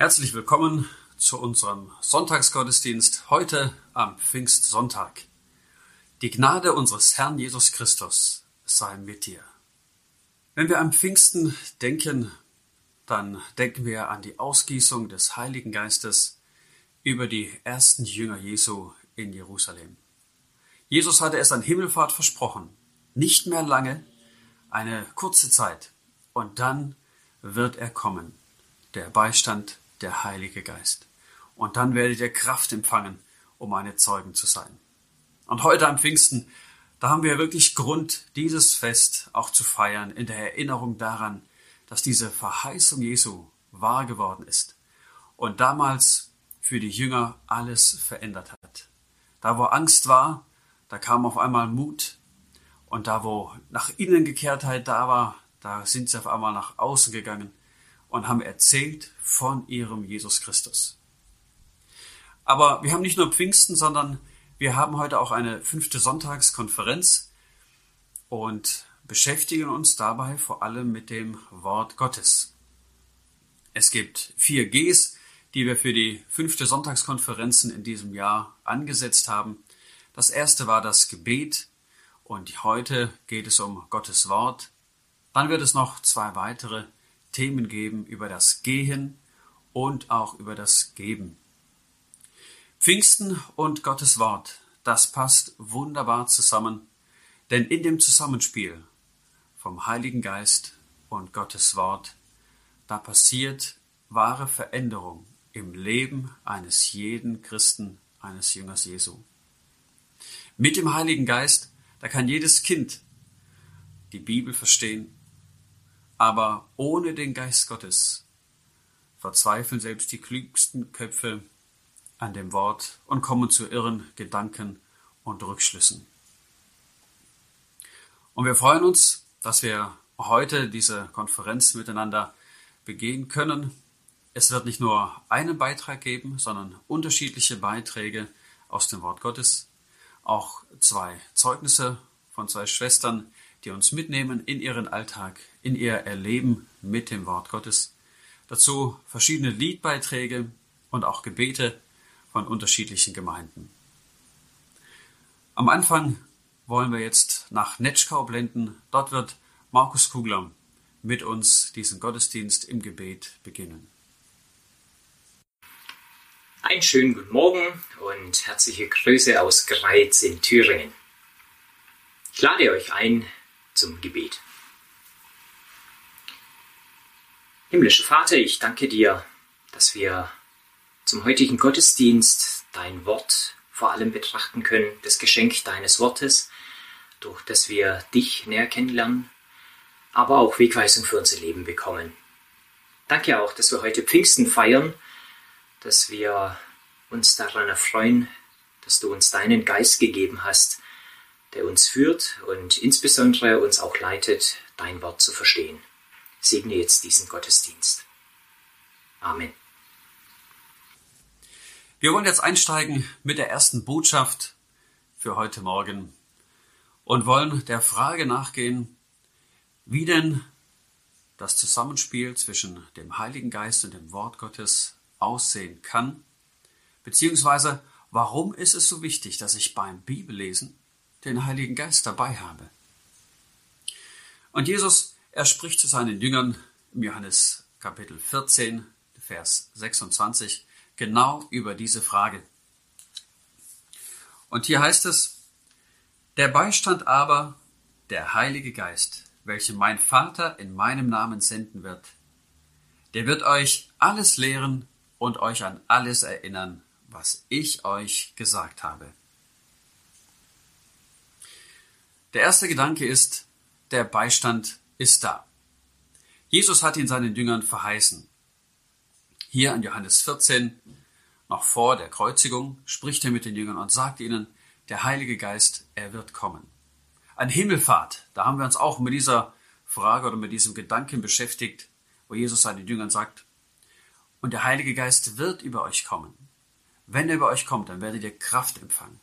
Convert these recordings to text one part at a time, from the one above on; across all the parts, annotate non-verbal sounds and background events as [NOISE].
Herzlich willkommen zu unserem Sonntagsgottesdienst heute am Pfingstsonntag. Die Gnade unseres Herrn Jesus Christus sei mit dir. Wenn wir am Pfingsten denken, dann denken wir an die Ausgießung des Heiligen Geistes über die ersten Jünger Jesu in Jerusalem. Jesus hatte es an Himmelfahrt versprochen, nicht mehr lange, eine kurze Zeit, und dann wird er kommen, der Beistand der Heilige Geist. Und dann werdet ihr Kraft empfangen, um meine Zeugen zu sein. Und heute am Pfingsten, da haben wir wirklich Grund, dieses Fest auch zu feiern, in der Erinnerung daran, dass diese Verheißung Jesu wahr geworden ist und damals für die Jünger alles verändert hat. Da, wo Angst war, da kam auf einmal Mut und da, wo nach innen Gekehrtheit da war, da sind sie auf einmal nach außen gegangen und haben erzählt von ihrem Jesus Christus. Aber wir haben nicht nur Pfingsten, sondern wir haben heute auch eine fünfte Sonntagskonferenz und beschäftigen uns dabei vor allem mit dem Wort Gottes. Es gibt vier Gs, die wir für die fünfte Sonntagskonferenzen in diesem Jahr angesetzt haben. Das erste war das Gebet und heute geht es um Gottes Wort. Dann wird es noch zwei weitere Themen geben über das Gehen und auch über das Geben. Pfingsten und Gottes Wort, das passt wunderbar zusammen, denn in dem Zusammenspiel vom Heiligen Geist und Gottes Wort, da passiert wahre Veränderung im Leben eines jeden Christen, eines Jüngers Jesu. Mit dem Heiligen Geist, da kann jedes Kind die Bibel verstehen aber ohne den Geist Gottes verzweifeln selbst die klügsten Köpfe an dem Wort und kommen zu irren Gedanken und Rückschlüssen. Und wir freuen uns, dass wir heute diese Konferenz miteinander begehen können. Es wird nicht nur einen Beitrag geben, sondern unterschiedliche Beiträge aus dem Wort Gottes, auch zwei Zeugnisse von zwei Schwestern, die uns mitnehmen in ihren Alltag, in ihr Erleben mit dem Wort Gottes. Dazu verschiedene Liedbeiträge und auch Gebete von unterschiedlichen Gemeinden. Am Anfang wollen wir jetzt nach Netschkau blenden. Dort wird Markus Kugler mit uns diesen Gottesdienst im Gebet beginnen. Einen schönen guten Morgen und herzliche Grüße aus Greiz in Thüringen. Ich lade euch ein, zum Gebet. Himmlischer Vater, ich danke dir, dass wir zum heutigen Gottesdienst dein Wort vor allem betrachten können, das Geschenk deines Wortes, durch das wir dich näher kennenlernen, aber auch Wegweisung für unser Leben bekommen. Danke auch, dass wir heute Pfingsten feiern, dass wir uns daran erfreuen, dass du uns deinen Geist gegeben hast, der uns führt und insbesondere uns auch leitet, dein Wort zu verstehen. Segne jetzt diesen Gottesdienst. Amen. Wir wollen jetzt einsteigen mit der ersten Botschaft für heute Morgen und wollen der Frage nachgehen, wie denn das Zusammenspiel zwischen dem Heiligen Geist und dem Wort Gottes aussehen kann, beziehungsweise warum ist es so wichtig, dass ich beim Bibellesen den Heiligen Geist dabei habe. Und Jesus, er spricht zu seinen Jüngern im Johannes Kapitel 14, Vers 26, genau über diese Frage. Und hier heißt es, der Beistand aber, der Heilige Geist, welchen mein Vater in meinem Namen senden wird, der wird euch alles lehren und euch an alles erinnern, was ich euch gesagt habe. Der erste Gedanke ist, der Beistand ist da. Jesus hat ihn seinen Jüngern verheißen. Hier in Johannes 14, noch vor der Kreuzigung, spricht er mit den Jüngern und sagt ihnen, der Heilige Geist, er wird kommen. Ein Himmelfahrt, da haben wir uns auch mit dieser Frage oder mit diesem Gedanken beschäftigt, wo Jesus seinen Jüngern sagt, und der Heilige Geist wird über euch kommen. Wenn er über euch kommt, dann werdet ihr Kraft empfangen.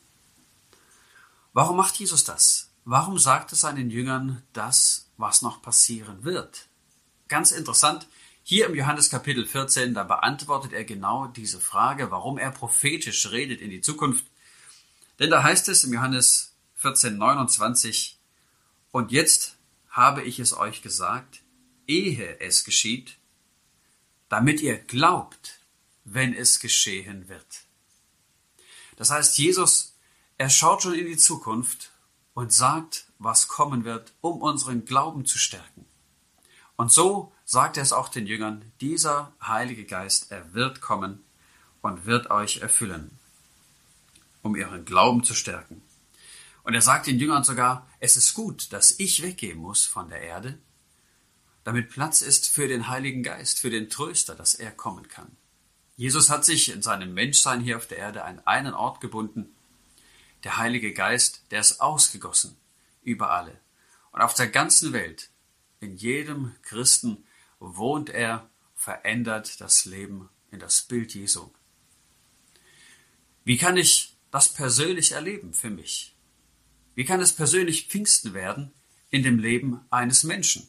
Warum macht Jesus das? Warum sagt er seinen Jüngern das, was noch passieren wird? Ganz interessant, Hier im Johannes Kapitel 14, da beantwortet er genau diese Frage, warum er prophetisch redet in die Zukunft. Denn da heißt es im Johannes 14, 29, und jetzt habe ich es euch gesagt, ehe es geschieht, damit ihr glaubt, wenn es geschehen wird. Das heißt, Jesus, er schaut schon in die Zukunft und sagt, was kommen wird, um unseren Glauben zu stärken. Und so sagt er es auch den Jüngern, dieser Heilige Geist, er wird kommen und wird euch erfüllen, um ihren Glauben zu stärken. Und er sagt den Jüngern sogar, es ist gut, dass ich weggehen muss von der Erde, damit Platz ist für den Heiligen Geist, für den Tröster, dass er kommen kann. Jesus hat sich in seinem Menschsein hier auf der Erde an einen Ort gebunden. Der Heilige Geist, der ist ausgegossen über alle. Und auf der ganzen Welt, in jedem Christen, wohnt er, verändert das Leben in das Bild Jesu. Wie kann ich das persönlich erleben für mich? Wie kann es persönlich Pfingsten werden in dem Leben eines Menschen?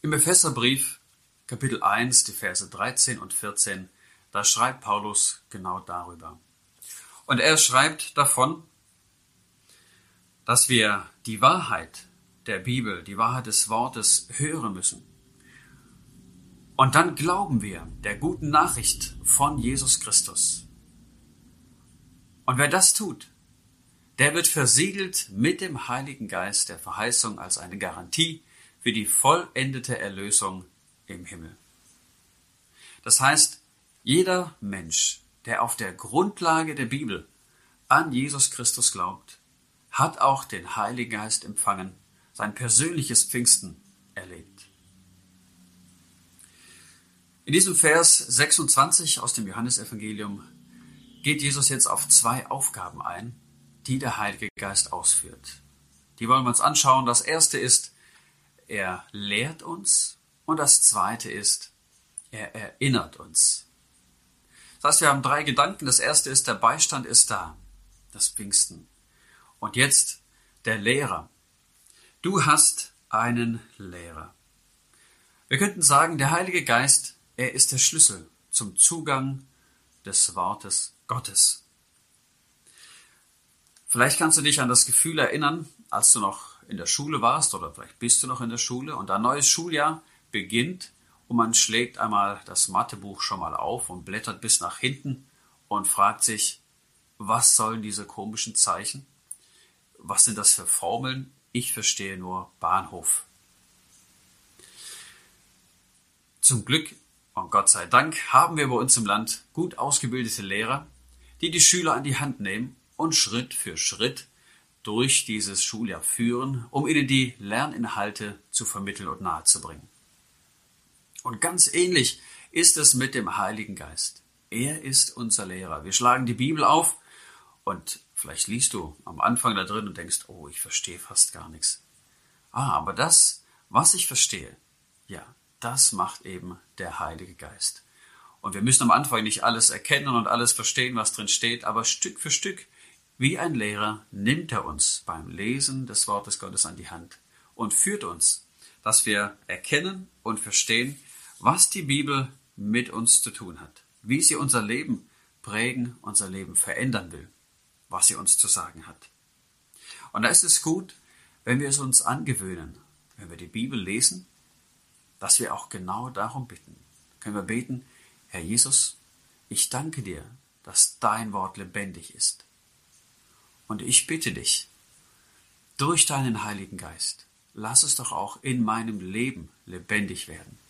Im Epheserbrief Kapitel 1, die Verse 13 und 14, da schreibt Paulus genau darüber. Und er schreibt davon, dass wir die Wahrheit der Bibel, die Wahrheit des Wortes hören müssen. Und dann glauben wir der guten Nachricht von Jesus Christus. Und wer das tut, der wird versiegelt mit dem Heiligen Geist der Verheißung als eine Garantie für die vollendete Erlösung im Himmel. Das heißt, jeder Mensch, der auf der Grundlage der Bibel an Jesus Christus glaubt, hat auch den Heiligen Geist empfangen, sein persönliches Pfingsten erlebt. In diesem Vers 26 aus dem Johannesevangelium geht Jesus jetzt auf zwei Aufgaben ein, die der Heilige Geist ausführt. Die wollen wir uns anschauen. Das erste ist, er lehrt uns und das zweite ist, er erinnert uns. Das heißt, wir haben drei Gedanken. Das erste ist, der Beistand ist da, das Pfingsten. Und jetzt der Lehrer. Du hast einen Lehrer. Wir könnten sagen, der Heilige Geist, er ist der Schlüssel zum Zugang des Wortes Gottes. Vielleicht kannst du dich an das Gefühl erinnern, als du noch in der Schule warst oder vielleicht bist du noch in der Schule und ein neues Schuljahr beginnt und man schlägt einmal das Mathebuch schon mal auf und blättert bis nach hinten und fragt sich, was sollen diese komischen Zeichen? Was sind das für Formeln? Ich verstehe nur Bahnhof. Zum Glück und Gott sei Dank haben wir bei uns im Land gut ausgebildete Lehrer, die die Schüler an die Hand nehmen und Schritt für Schritt durch dieses Schuljahr führen, um ihnen die Lerninhalte zu vermitteln und nahezubringen. Und ganz ähnlich ist es mit dem Heiligen Geist. Er ist unser Lehrer. Wir schlagen die Bibel auf und vielleicht liest du am Anfang da drin und denkst, oh, ich verstehe fast gar nichts. Ah, aber das, was ich verstehe, ja, das macht eben der Heilige Geist. Und wir müssen am Anfang nicht alles erkennen und alles verstehen, was drin steht, aber Stück für Stück, wie ein Lehrer, nimmt er uns beim Lesen des Wortes Gottes an die Hand und führt uns, dass wir erkennen und verstehen, was die Bibel mit uns zu tun hat, wie sie unser Leben prägen, unser Leben verändern will, was sie uns zu sagen hat. Und da ist es gut, wenn wir es uns angewöhnen, wenn wir die Bibel lesen, dass wir auch genau darum bitten. Können wir beten, Herr Jesus, ich danke dir, dass dein Wort lebendig ist. Und ich bitte dich, durch deinen Heiligen Geist, lass es doch auch in meinem Leben lebendig werden.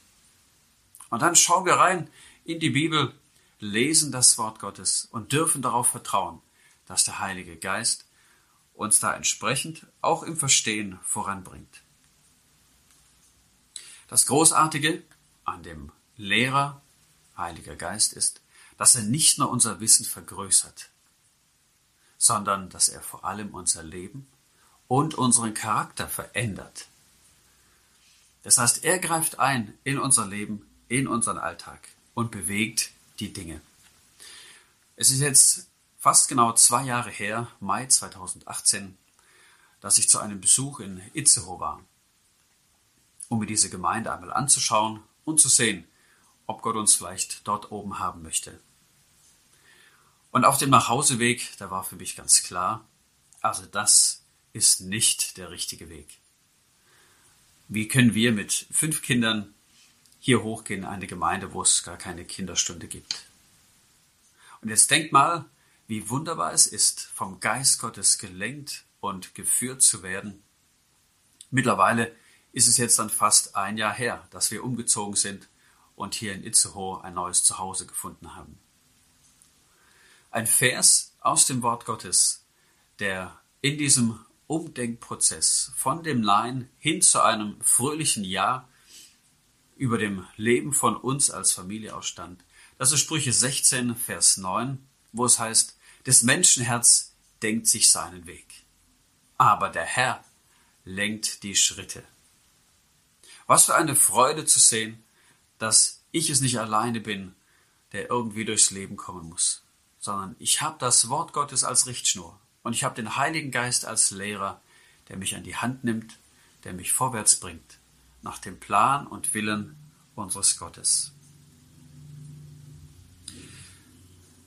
Und dann schauen wir rein in die Bibel, lesen das Wort Gottes und dürfen darauf vertrauen, dass der Heilige Geist uns da entsprechend auch im Verstehen voranbringt. Das Großartige an dem Lehrer Heiliger Geist ist, dass er nicht nur unser Wissen vergrößert, sondern dass er vor allem unser Leben und unseren Charakter verändert. Das heißt, er greift ein in unser Leben in unseren Alltag und bewegt die Dinge. Es ist jetzt fast genau zwei Jahre her, Mai 2018, dass ich zu einem Besuch in Itzehoe war. um mir diese Gemeinde einmal anzuschauen und zu sehen, ob Gott uns vielleicht dort oben haben möchte. Und auf dem Nachhauseweg, da war für mich ganz klar, also das ist nicht der richtige Weg. Wie können wir mit fünf Kindern hier hochgehen in eine Gemeinde, wo es gar keine Kinderstunde gibt? Und jetzt denkt mal, wie wunderbar es ist, vom Geist Gottes gelenkt und geführt zu werden. Mittlerweile ist es jetzt dann fast ein Jahr her, dass wir umgezogen sind und hier in Itzehoe ein neues Zuhause gefunden haben. Ein Vers aus dem Wort Gottes, der in diesem Umdenkprozess von dem Nein hin zu einem fröhlichen Ja über dem Leben von uns als Familie ausstand. Das ist Sprüche 16, Vers 9, wo es heißt, des Menschenherz denkt sich seinen Weg, aber der Herr lenkt die Schritte. Was für eine Freude zu sehen, dass ich es nicht alleine bin, der irgendwie durchs Leben kommen muss, sondern ich habe das Wort Gottes als Richtschnur und ich habe den Heiligen Geist als Lehrer, der mich an die Hand nimmt, der mich vorwärts bringt, nach dem Plan und Willen unseres Gottes.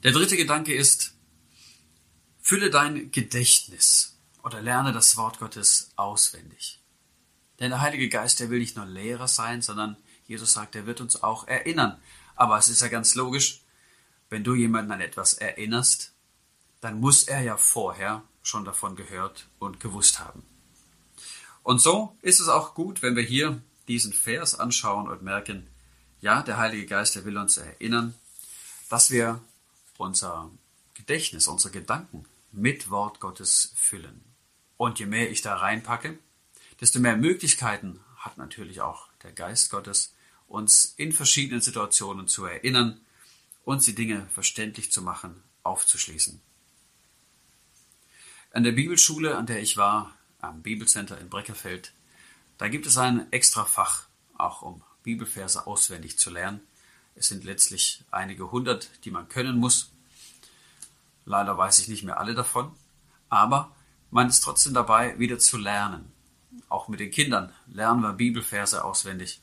Der dritte Gedanke ist, fülle dein Gedächtnis oder lerne das Wort Gottes auswendig. Denn der Heilige Geist, der will nicht nur Lehrer sein, sondern Jesus sagt, er wird uns auch erinnern. Aber es ist ja ganz logisch, wenn du jemanden an etwas erinnerst, dann muss er ja vorher schon davon gehört und gewusst haben. Und so ist es auch gut, wenn wir hier diesen Vers anschauen und merken, ja, der Heilige Geist, der will uns erinnern, dass wir unser Gedächtnis, unsere Gedanken mit Wort Gottes füllen. Und je mehr ich da reinpacke, desto mehr Möglichkeiten hat natürlich auch der Geist Gottes, uns in verschiedenen Situationen zu erinnern, uns die Dinge verständlich zu machen, aufzuschließen. An der Bibelschule, an der ich war, am Bibelcenter in Breckerfeld, da gibt es ein extra Fach, auch um Bibelverse auswendig zu lernen. Es sind letztlich einige hundert, die man können muss. Leider weiß ich nicht mehr alle davon, aber man ist trotzdem dabei, wieder zu lernen. Auch mit den Kindern lernen wir Bibelverse auswendig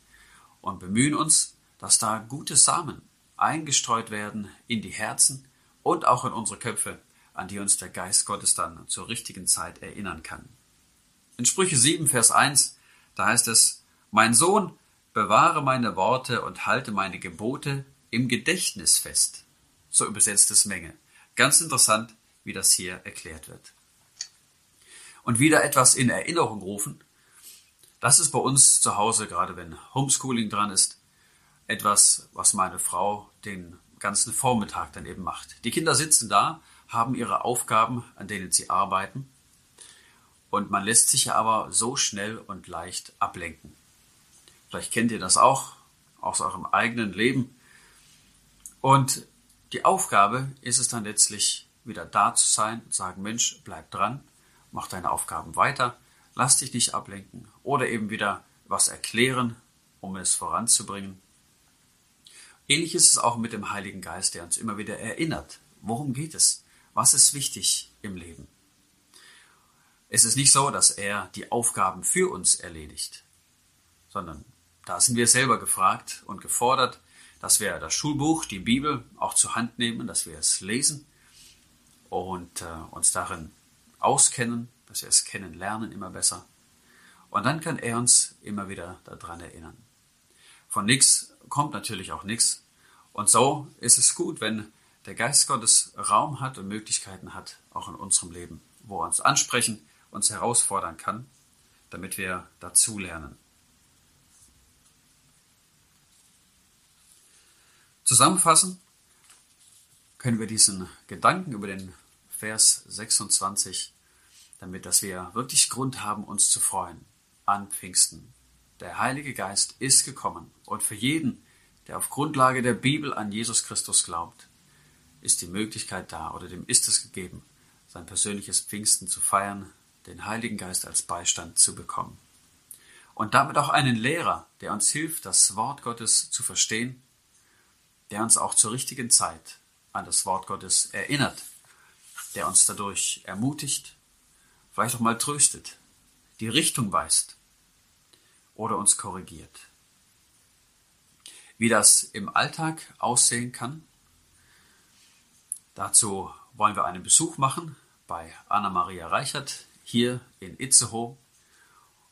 und bemühen uns, dass da gute Samen eingestreut werden in die Herzen und auch in unsere Köpfe, an die uns der Geist Gottes dann zur richtigen Zeit erinnern kann. In Sprüche 7, Vers 1, da heißt es, Mein Sohn, bewahre meine Worte und halte meine Gebote im Gedächtnis fest. So übersetzt es Menge. Ganz interessant, wie das hier erklärt wird. Und wieder etwas in Erinnerung rufen, das ist bei uns zu Hause, gerade wenn Homeschooling dran ist, etwas, was meine Frau den ganzen Vormittag dann eben macht. Die Kinder sitzen da, haben ihre Aufgaben, an denen sie arbeiten, und man lässt sich ja aber so schnell und leicht ablenken. Vielleicht kennt ihr das auch aus eurem eigenen Leben. Und die Aufgabe ist es dann letztlich, wieder da zu sein und sagen, Mensch, bleib dran, mach deine Aufgaben weiter, lass dich nicht ablenken oder eben wieder was erklären, um es voranzubringen. Ähnlich ist es auch mit dem Heiligen Geist, der uns immer wieder erinnert, worum geht es, was ist wichtig im Leben. Es ist nicht so, dass er die Aufgaben für uns erledigt, sondern da sind wir selber gefragt und gefordert, dass wir das Schulbuch, die Bibel auch zur Hand nehmen, dass wir es lesen und äh, uns darin auskennen, dass wir es kennenlernen immer besser. Und dann kann er uns immer wieder daran erinnern. Von nichts kommt natürlich auch nichts. Und so ist es gut, wenn der Geist Gottes Raum hat und Möglichkeiten hat, auch in unserem Leben, wo er uns ansprechen, uns herausfordern kann, damit wir dazulernen. Zusammenfassen können wir diesen Gedanken über den Vers 26, damit dass wir wirklich Grund haben, uns zu freuen an Pfingsten. Der Heilige Geist ist gekommen und für jeden, der auf Grundlage der Bibel an Jesus Christus glaubt, ist die Möglichkeit da oder dem ist es gegeben, sein persönliches Pfingsten zu feiern den Heiligen Geist als Beistand zu bekommen. Und damit auch einen Lehrer, der uns hilft, das Wort Gottes zu verstehen, der uns auch zur richtigen Zeit an das Wort Gottes erinnert, der uns dadurch ermutigt, vielleicht auch mal tröstet, die Richtung weist oder uns korrigiert. Wie das im Alltag aussehen kann, dazu wollen wir einen Besuch machen bei Anna-Maria Reichert hier in Itzehoe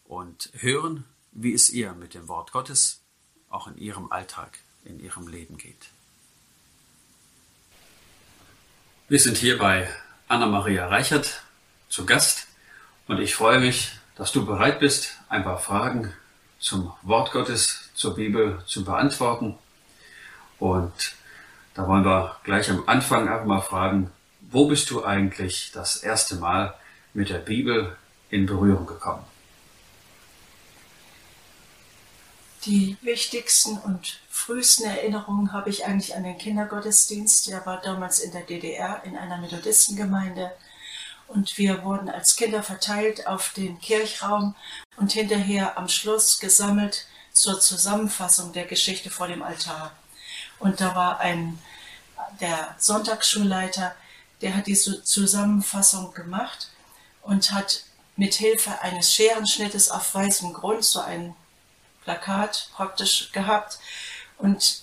und hören, wie es ihr mit dem Wort Gottes auch in ihrem Alltag, in ihrem Leben geht. Wir sind hier bei Anna-Maria Reichert zu Gast und ich freue mich, dass du bereit bist, ein paar Fragen zum Wort Gottes, zur Bibel zu beantworten. Und da wollen wir gleich am Anfang einfach mal fragen, wo bist du eigentlich das erste Mal mit der Bibel in Berührung gekommen? Die wichtigsten und frühesten Erinnerungen habe ich eigentlich an den Kindergottesdienst. Der war damals in der DDR in einer Methodistengemeinde. Und wir wurden als Kinder verteilt auf den Kirchraum und hinterher am Schluss gesammelt zur Zusammenfassung der Geschichte vor dem Altar. Und da war ein, der Sonntagsschulleiter, der hat diese Zusammenfassung gemacht und hat mit Hilfe eines Scherenschnittes auf weißem Grund so ein Plakat praktisch gehabt. Und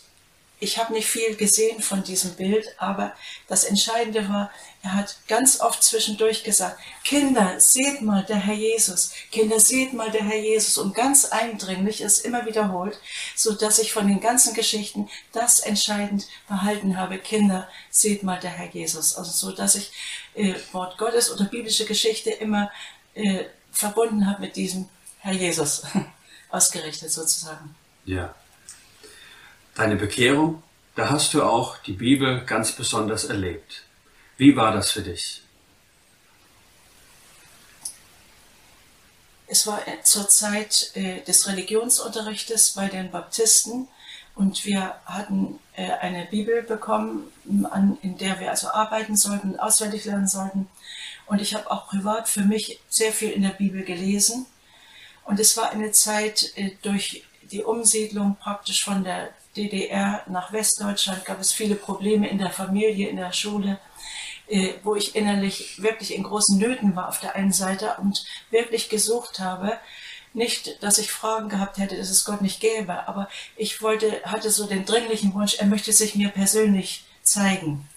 ich habe nicht viel gesehen von diesem Bild, aber das Entscheidende war, er hat ganz oft zwischendurch gesagt, Kinder, seht mal der Herr Jesus, Kinder, seht mal der Herr Jesus und ganz eindringlich ist immer wiederholt, so dass ich von den ganzen Geschichten das entscheidend behalten habe, Kinder, seht mal der Herr Jesus. Also so, dass ich äh, Wort Gottes oder biblische Geschichte immer äh, verbunden habe mit diesem Herr Jesus. [LAUGHS] ausgerichtet sozusagen. Ja. Deine Bekehrung, da hast du auch die Bibel ganz besonders erlebt. Wie war das für dich? Es war zur Zeit äh, des Religionsunterrichtes bei den Baptisten und wir hatten äh, eine Bibel bekommen, in der wir also arbeiten sollten, auswendig lernen sollten. Und ich habe auch privat für mich sehr viel in der Bibel gelesen und es war eine Zeit äh, durch die Umsiedlung praktisch von der DDR nach Westdeutschland gab es viele Probleme in der Familie, in der Schule, äh, wo ich innerlich wirklich in großen Nöten war auf der einen Seite und wirklich gesucht habe. Nicht, dass ich Fragen gehabt hätte, dass es Gott nicht gäbe, aber ich wollte, hatte so den dringlichen Wunsch, er möchte sich mir persönlich zeigen.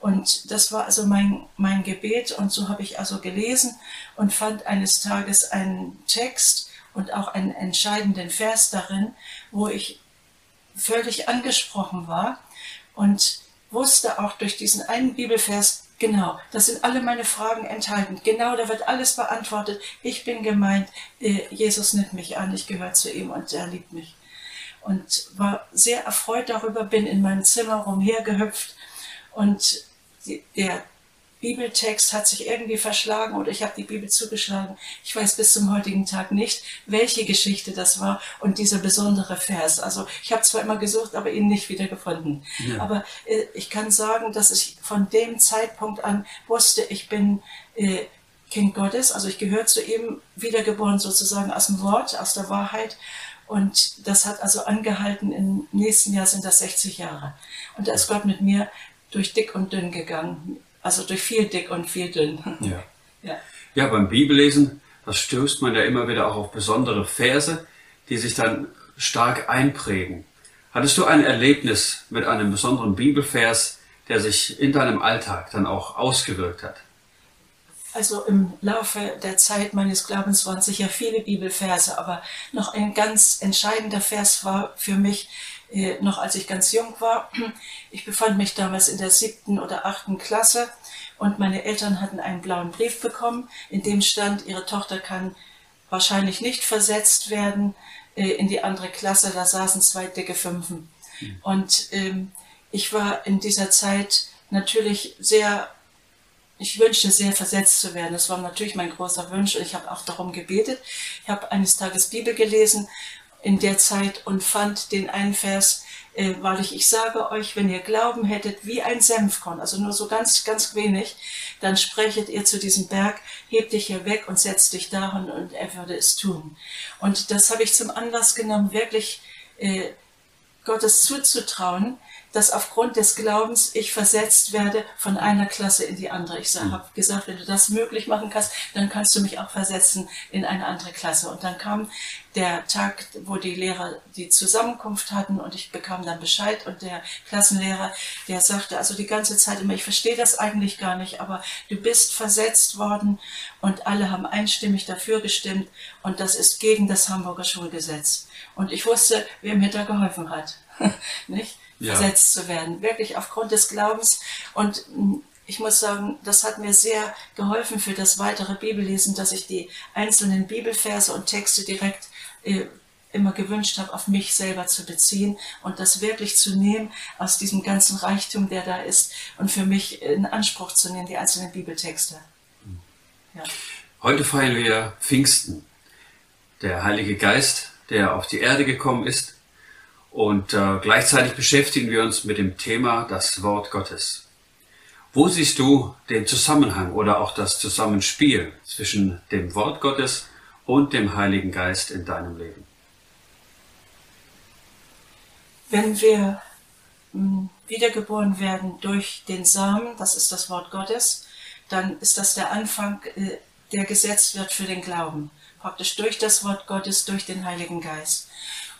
Und das war also mein, mein Gebet und so habe ich also gelesen und fand eines Tages einen Text und auch einen entscheidenden Vers darin, wo ich völlig angesprochen war und wusste auch durch diesen einen Bibelvers, genau, das sind alle meine Fragen enthalten, genau, da wird alles beantwortet, ich bin gemeint, äh, Jesus nimmt mich an, ich gehöre zu ihm und er liebt mich. Und war sehr erfreut darüber, bin in meinem Zimmer rumhergehüpft und der Bibeltext hat sich irgendwie verschlagen oder ich habe die Bibel zugeschlagen. Ich weiß bis zum heutigen Tag nicht, welche Geschichte das war und dieser besondere Vers. Also ich habe zwar immer gesucht, aber ihn nicht wiedergefunden. Ja. Aber äh, ich kann sagen, dass ich von dem Zeitpunkt an wusste, ich bin äh, Kind Gottes, also ich gehöre zu ihm, wiedergeboren sozusagen aus dem Wort, aus der Wahrheit. Und das hat also angehalten, im nächsten Jahr sind das 60 Jahre. Und da ist Gott mit mir durch dick und dünn gegangen. Also durch viel dick und viel dünn. Ja. [LAUGHS] ja. ja, beim Bibellesen, das stößt man ja immer wieder auch auf besondere Verse, die sich dann stark einprägen. Hattest du ein Erlebnis mit einem besonderen Bibelvers, der sich in deinem Alltag dann auch ausgewirkt hat? Also im Laufe der Zeit meines Glaubens waren sicher viele Bibelverse, aber noch ein ganz entscheidender Vers war für mich äh, noch als ich ganz jung war. Ich befand mich damals in der siebten oder achten Klasse und meine Eltern hatten einen blauen Brief bekommen, in dem stand, ihre Tochter kann wahrscheinlich nicht versetzt werden äh, in die andere Klasse. Da saßen zwei dicke Fünfen. Mhm. Und ähm, ich war in dieser Zeit natürlich sehr ich wünschte sehr versetzt zu werden. Das war natürlich mein großer Wunsch und ich habe auch darum gebetet. Ich habe eines Tages Bibel gelesen in der Zeit und fand den einen Vers, äh, wahrlich, ich sage euch, wenn ihr Glauben hättet wie ein Senfkorn, also nur so ganz, ganz wenig, dann sprechet ihr zu diesem Berg, hebt dich hier weg und setzt dich darin und er würde es tun. Und das habe ich zum Anlass genommen, wirklich äh, Gottes zuzutrauen, dass aufgrund des Glaubens ich versetzt werde von einer Klasse in die andere. Ich Mhm. habe gesagt, wenn du das möglich machen kannst, dann kannst du mich auch versetzen in eine andere Klasse. Und dann kam der Tag, wo die Lehrer die Zusammenkunft hatten und ich bekam dann Bescheid und der Klassenlehrer, der sagte also die ganze Zeit immer, ich verstehe das eigentlich gar nicht, aber du bist versetzt worden und alle haben einstimmig dafür gestimmt und das ist gegen das Hamburger Schulgesetz. Und ich wusste, wer mir da geholfen hat, [LAUGHS] nicht? Ja. Versetzt zu werden, wirklich aufgrund des Glaubens und mh, ich muss sagen, das hat mir sehr geholfen für das weitere Bibellesen, dass ich die einzelnen Bibelverse und Texte direkt äh, immer gewünscht habe, auf mich selber zu beziehen und das wirklich zu nehmen aus diesem ganzen Reichtum, der da ist und für mich in Anspruch zu nehmen, die einzelnen Bibeltexte. Ja. Heute feiern wir Pfingsten. Der Heilige Geist, der auf die Erde gekommen ist. Und äh, gleichzeitig beschäftigen wir uns mit dem Thema das Wort Gottes. Wo siehst du den Zusammenhang oder auch das Zusammenspiel zwischen dem Wort Gottes und dem Heiligen Geist in deinem Leben? Wenn wir mh, wiedergeboren werden durch den Samen, das ist das Wort Gottes, dann ist das der Anfang, äh, der gesetzt wird für den Glauben. Praktisch durch das Wort Gottes, durch den Heiligen Geist.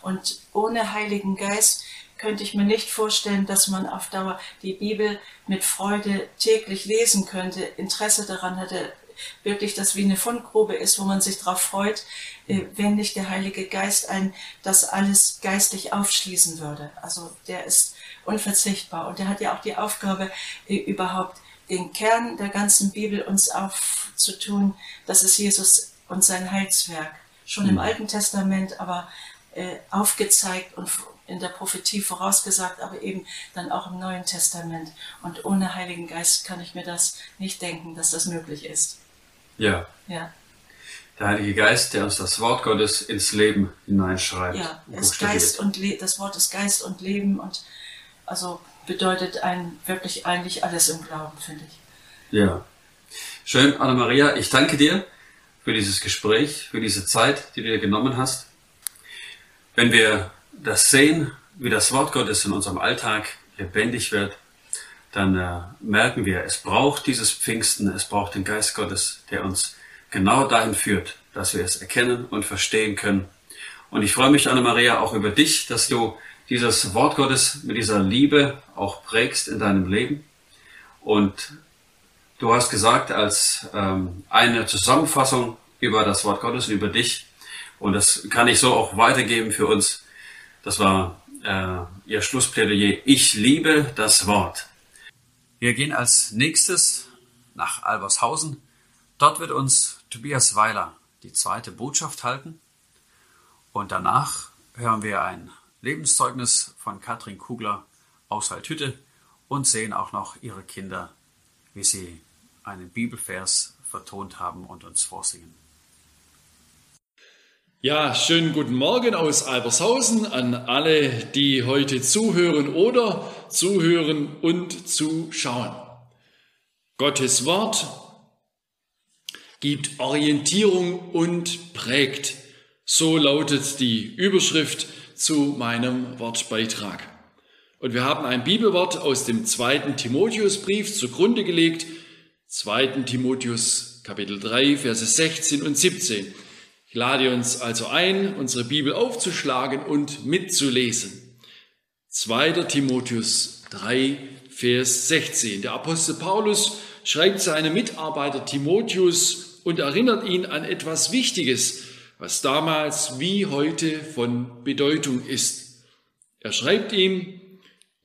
Und ohne Heiligen Geist könnte ich mir nicht vorstellen, dass man auf Dauer die Bibel mit Freude täglich lesen könnte, Interesse daran hätte, wirklich das wie eine Fundgrube ist, wo man sich darauf freut, äh, wenn nicht der Heilige Geist ein das alles geistlich aufschließen würde. Also der ist unverzichtbar und der hat ja auch die Aufgabe, äh, überhaupt den Kern der ganzen Bibel uns aufzutun, das ist Jesus und sein Heilswerk. Schon im Alten Testament, aber äh, aufgezeigt und in der Prophetie vorausgesagt, aber eben dann auch im Neuen Testament. Und ohne Heiligen Geist kann ich mir das nicht denken, dass das möglich ist. Ja, Ja, der Heilige Geist, der uns das Wort Gottes ins Leben hineinschreibt. ja, ist. Geist und Le das Wort ist Geist und Leben und also bedeutet ein wirklich eigentlich alles im Glauben, finde ich. Ja. Schön, Anna-Maria, ich danke dir für dieses Gespräch, für diese Zeit, die du dir genommen hast. Wenn wir das sehen, wie das Wort Gottes in unserem Alltag lebendig wird, dann äh, merken wir, es braucht dieses Pfingsten, es braucht den Geist Gottes, der uns genau dahin führt, dass wir es erkennen und verstehen können. Und ich freue mich, Anna-Maria, auch über dich, dass du dieses Wort Gottes mit dieser Liebe auch prägst in deinem Leben. Und Du hast gesagt, als ähm, eine Zusammenfassung über das Wort Gottes und über dich, und das kann ich so auch weitergeben für uns, das war äh, Ihr Schlussplädoyer, ich liebe das Wort. Wir gehen als nächstes nach Albershausen. Dort wird uns Tobias Weiler die zweite Botschaft halten. Und danach hören wir ein Lebenszeugnis von Katrin Kugler aus Waldhütte und sehen auch noch ihre Kinder, wie sie einen Bibelvers vertont haben und uns vorsingen. Ja, schönen guten Morgen aus Albershausen an alle, die heute zuhören oder zuhören und zuschauen. Gottes Wort gibt Orientierung und prägt. So lautet die Überschrift zu meinem Wortbeitrag. Und wir haben ein Bibelwort aus dem zweiten Timotheusbrief zugrunde gelegt, 2. Timotheus Kapitel 3, Verse 16 und 17. Ich lade uns also ein, unsere Bibel aufzuschlagen und mitzulesen. 2. Timotheus 3, Vers 16. Der Apostel Paulus schreibt seinem Mitarbeiter Timotheus und erinnert ihn an etwas Wichtiges, was damals wie heute von Bedeutung ist. Er schreibt ihm,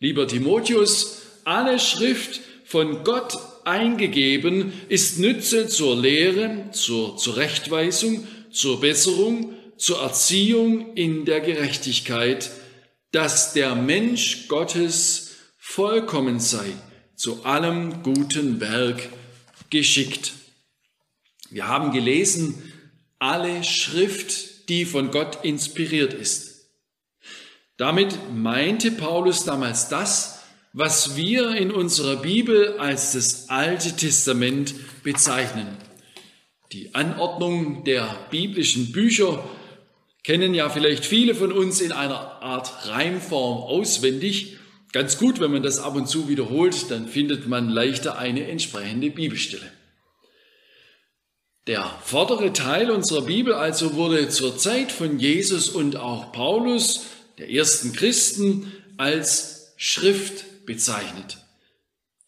lieber Timotheus, alle Schrift von Gott eingegeben ist Nütze zur Lehre, zur Zurechtweisung, zur Besserung, zur Erziehung in der Gerechtigkeit, dass der Mensch Gottes vollkommen sei, zu allem guten Werk geschickt. Wir haben gelesen, alle Schrift, die von Gott inspiriert ist. Damit meinte Paulus damals das, was wir in unserer Bibel als das Alte Testament bezeichnen. Die Anordnung der biblischen Bücher kennen ja vielleicht viele von uns in einer Art Reimform auswendig, ganz gut, wenn man das ab und zu wiederholt, dann findet man leichter eine entsprechende Bibelstelle. Der vordere Teil unserer Bibel also wurde zur Zeit von Jesus und auch Paulus, der ersten Christen, als Schrift bezeichnet.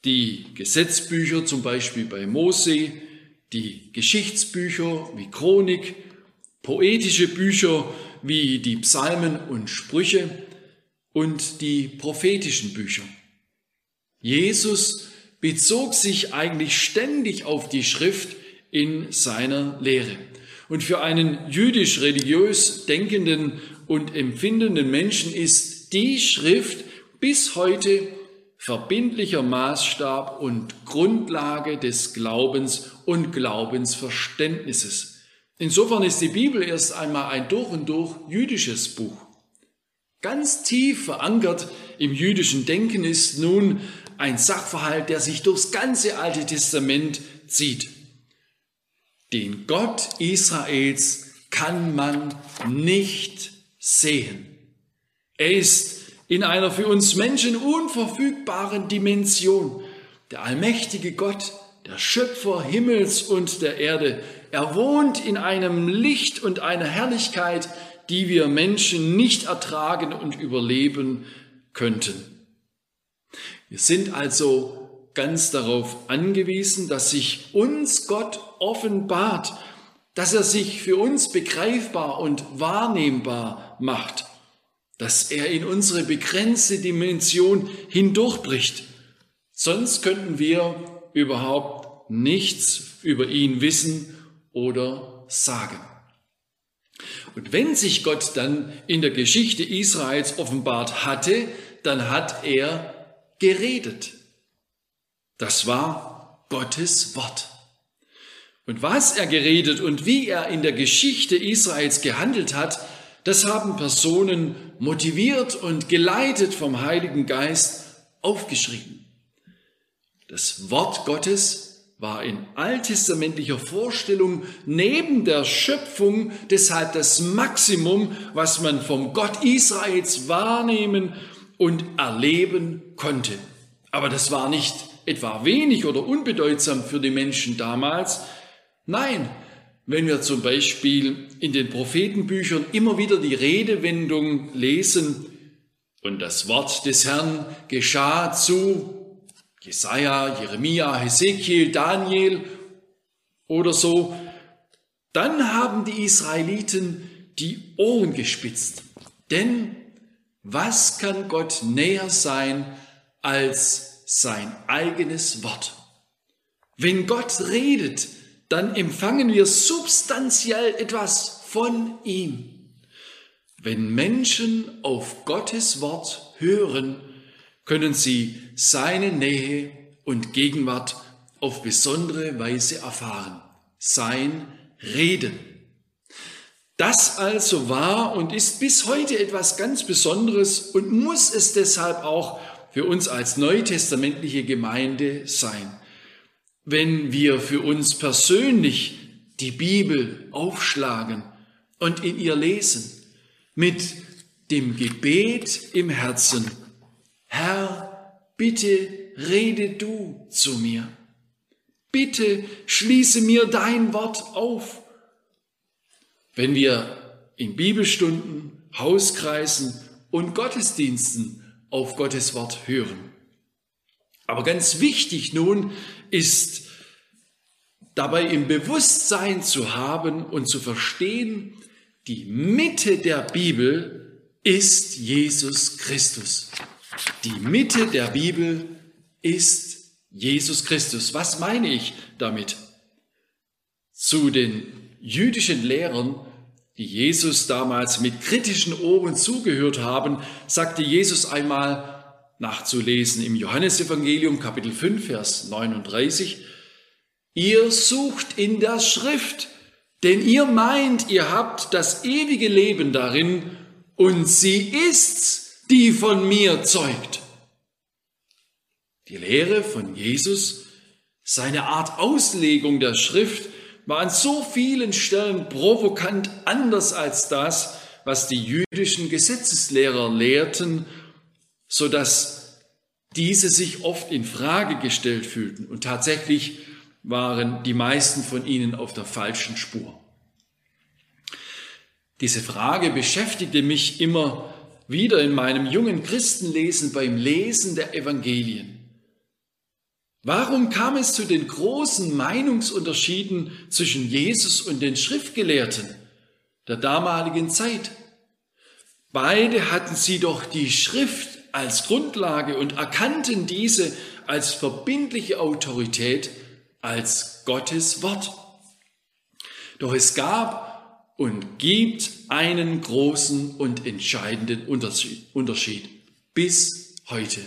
Die Gesetzbücher zum Beispiel bei Mose, die Geschichtsbücher wie Chronik, poetische Bücher wie die Psalmen und Sprüche und die prophetischen Bücher. Jesus bezog sich eigentlich ständig auf die Schrift in seiner Lehre. Und für einen jüdisch-religiös denkenden und empfindenden Menschen ist die Schrift bis heute verbindlicher Maßstab und Grundlage des Glaubens und Glaubensverständnisses. Insofern ist die Bibel erst einmal ein durch und durch jüdisches Buch. Ganz tief verankert im jüdischen Denken ist nun ein Sachverhalt, der sich durchs ganze Alte Testament zieht. Den Gott Israels kann man nicht sehen. Er ist in einer für uns Menschen unverfügbaren Dimension. Der allmächtige Gott, der Schöpfer Himmels und der Erde. Er wohnt in einem Licht und einer Herrlichkeit, die wir Menschen nicht ertragen und überleben könnten. Wir sind also ganz darauf angewiesen, dass sich uns Gott offenbart, dass er sich für uns begreifbar und wahrnehmbar macht, dass er in unsere begrenzte Dimension hindurchbricht. Sonst könnten wir überhaupt nichts über ihn wissen oder sagen. Und wenn sich Gott dann in der Geschichte Israels offenbart hatte, dann hat er geredet. Das war Gottes Wort. Und was er geredet und wie er in der Geschichte Israels gehandelt hat, das haben Personen motiviert und geleitet vom Heiligen Geist aufgeschrieben. Das Wort Gottes war in alttestamentlicher Vorstellung neben der Schöpfung deshalb das Maximum, was man vom Gott Israels wahrnehmen und erleben konnte. Aber das war nicht etwa wenig oder unbedeutsam für die Menschen damals. Nein, wenn wir zum Beispiel in den Prophetenbüchern immer wieder die Redewendung lesen, und das Wort des Herrn geschah zu Jesaja, Jeremia, Hesekiel, Daniel oder so, dann haben die Israeliten die Ohren gespitzt. Denn was kann Gott näher sein als sein eigenes Wort? Wenn Gott redet, dann empfangen wir substanziell etwas von ihm. Wenn Menschen auf Gottes Wort hören, können sie seine Nähe und Gegenwart auf besondere Weise erfahren. Sein Reden. Das also war und ist bis heute etwas ganz Besonderes und muss es deshalb auch für uns als neutestamentliche Gemeinde sein. Wenn wir für uns persönlich die Bibel aufschlagen und in ihr lesen, mit dem Gebet im Herzen, Herr, bitte rede du zu mir. Bitte schließe mir dein Wort auf. Wenn wir in Bibelstunden, Hauskreisen und Gottesdiensten auf Gottes Wort hören. Aber ganz wichtig nun ist dabei im Bewusstsein zu haben und zu verstehen, die Mitte der Bibel ist Jesus Christus. Die Mitte der Bibel ist Jesus Christus. Was meine ich damit? Zu den jüdischen Lehrern, die Jesus damals mit kritischen Ohren zugehört haben, sagte Jesus einmal nachzulesen im Johannesevangelium Kapitel 5, Vers 39, Ihr sucht in der Schrift, denn ihr meint, ihr habt das ewige Leben darin und sie ist's, die von mir zeugt. Die Lehre von Jesus, seine Art Auslegung der Schrift war an so vielen Stellen provokant anders als das, was die jüdischen Gesetzeslehrer lehrten, so dass diese sich oft in Frage gestellt fühlten und tatsächlich waren die meisten von ihnen auf der falschen Spur. Diese Frage beschäftigte mich immer wieder in meinem jungen Christenlesen beim Lesen der Evangelien. Warum kam es zu den großen Meinungsunterschieden zwischen Jesus und den Schriftgelehrten der damaligen Zeit? Beide hatten sie doch die Schrift als Grundlage und erkannten diese als verbindliche Autorität, als Gottes Wort. Doch es gab und gibt einen großen und entscheidenden Unterschied, bis heute.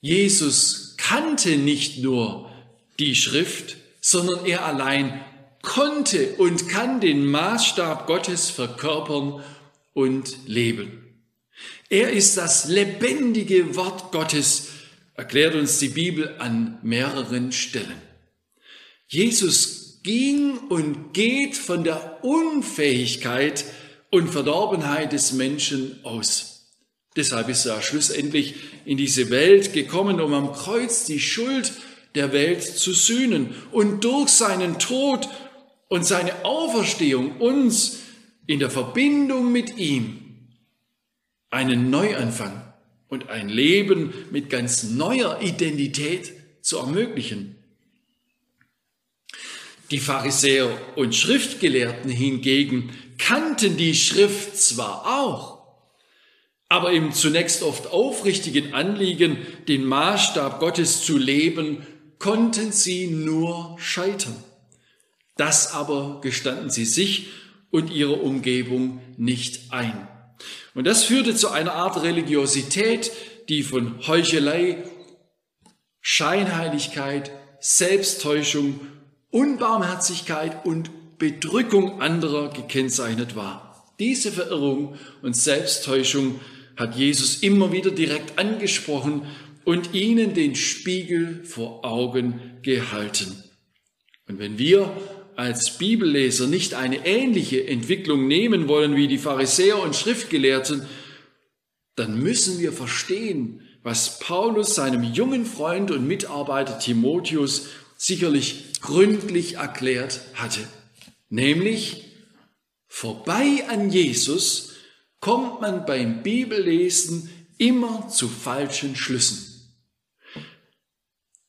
Jesus kannte nicht nur die Schrift, sondern er allein konnte und kann den Maßstab Gottes verkörpern und leben. Er ist das lebendige Wort Gottes, erklärt uns die Bibel an mehreren Stellen. Jesus ging und geht von der Unfähigkeit und Verdorbenheit des Menschen aus. Deshalb ist er schlussendlich in diese Welt gekommen, um am Kreuz die Schuld der Welt zu sühnen und durch seinen Tod und seine Auferstehung uns in der Verbindung mit ihm einen Neuanfang und ein Leben mit ganz neuer Identität zu ermöglichen. Die Pharisäer und Schriftgelehrten hingegen kannten die Schrift zwar auch, aber im zunächst oft aufrichtigen Anliegen, den Maßstab Gottes zu leben, konnten sie nur scheitern. Das aber gestanden sie sich und ihrer Umgebung nicht ein. Und das führte zu einer Art Religiosität, die von Heuchelei, Scheinheiligkeit, Selbsttäuschung, Unbarmherzigkeit und Bedrückung anderer gekennzeichnet war. Diese Verirrung und Selbsttäuschung hat Jesus immer wieder direkt angesprochen und ihnen den Spiegel vor Augen gehalten. Und wenn wir als Bibelleser nicht eine ähnliche Entwicklung nehmen wollen wie die Pharisäer und Schriftgelehrten, dann müssen wir verstehen, was Paulus seinem jungen Freund und Mitarbeiter Timotheus sicherlich gründlich erklärt hatte. Nämlich, vorbei an Jesus kommt man beim Bibellesen immer zu falschen Schlüssen.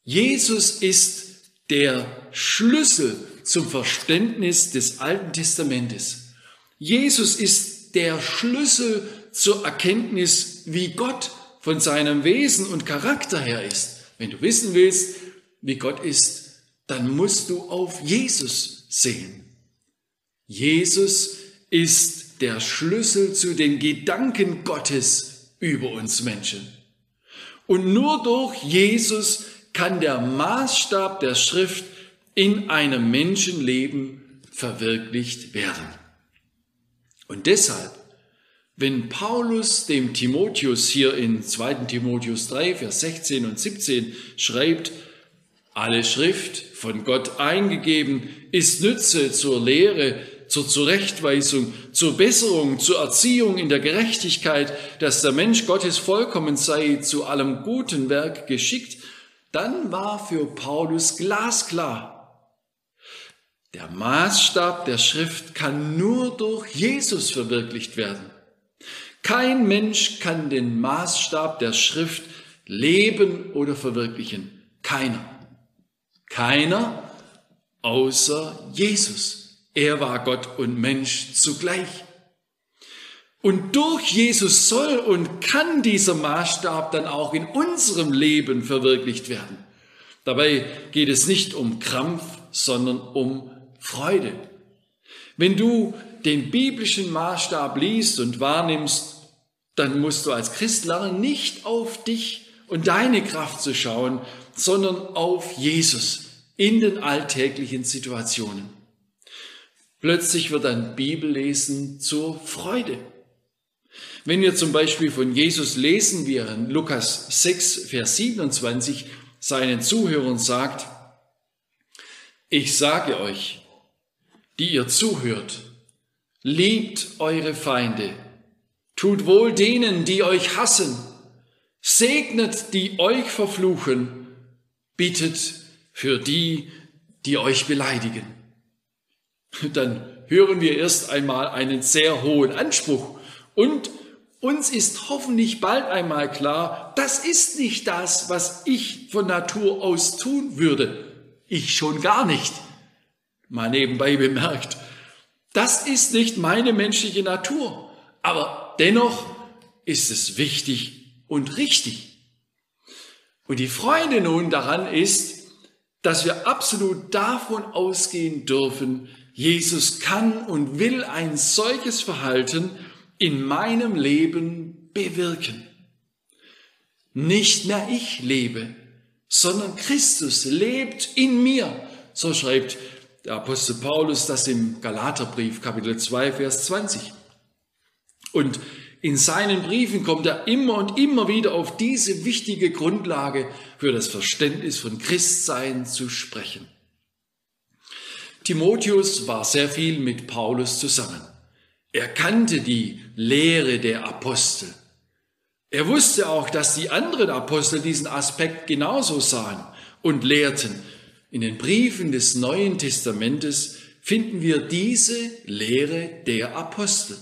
Jesus ist der Schlüssel zum Verständnis des Alten Testamentes. Jesus ist der Schlüssel zur Erkenntnis, wie Gott von seinem Wesen und Charakter her ist. Wenn du wissen willst, wie Gott ist, dann musst du auf Jesus sehen. Jesus ist der Schlüssel zu den Gedanken Gottes über uns Menschen. Und nur durch Jesus kann der Maßstab der Schrift in einem Menschenleben verwirklicht werden. Und deshalb, wenn Paulus dem Timotheus hier in 2. Timotheus 3, Vers 16 und 17 schreibt, alle Schrift von Gott eingegeben ist Nütze zur Lehre, zur Zurechtweisung, zur Besserung, zur Erziehung in der Gerechtigkeit, dass der Mensch Gottes vollkommen sei, zu allem guten Werk geschickt, dann war für Paulus glasklar, der Maßstab der Schrift kann nur durch Jesus verwirklicht werden. Kein Mensch kann den Maßstab der Schrift leben oder verwirklichen. Keiner. Keiner außer Jesus. Er war Gott und Mensch zugleich. Und durch Jesus soll und kann dieser Maßstab dann auch in unserem Leben verwirklicht werden. Dabei geht es nicht um Krampf, sondern um Freude. Wenn du den biblischen Maßstab liest und wahrnimmst, dann musst du als Christ lernen, nicht auf dich und deine Kraft zu schauen, sondern auf Jesus in den alltäglichen Situationen. Plötzlich wird ein Bibellesen zur Freude. Wenn wir zum Beispiel von Jesus lesen, wie er in Lukas 6, Vers 27 seinen Zuhörern sagt, ich sage euch, die ihr zuhört, liebt eure Feinde, tut wohl denen, die euch hassen, segnet die euch verfluchen, bittet für die, die euch beleidigen. [LAUGHS] Dann hören wir erst einmal einen sehr hohen Anspruch und uns ist hoffentlich bald einmal klar, das ist nicht das, was ich von Natur aus tun würde. Ich schon gar nicht. Mal nebenbei bemerkt, das ist nicht meine menschliche Natur. Aber dennoch ist es wichtig und richtig. Und die Freude nun daran ist, dass wir absolut davon ausgehen dürfen, Jesus kann und will ein solches Verhalten in meinem Leben bewirken. Nicht mehr ich lebe, sondern Christus lebt in mir. So schreibt der Apostel Paulus das im Galaterbrief Kapitel 2, Vers 20. Und in seinen Briefen kommt er immer und immer wieder auf diese wichtige Grundlage für das Verständnis von Christsein zu sprechen. Timotheus war sehr viel mit Paulus zusammen. Er kannte die Lehre der Apostel. Er wusste auch, dass die anderen Apostel diesen Aspekt genauso sahen und lehrten. In den Briefen des Neuen Testamentes finden wir diese Lehre der Apostel.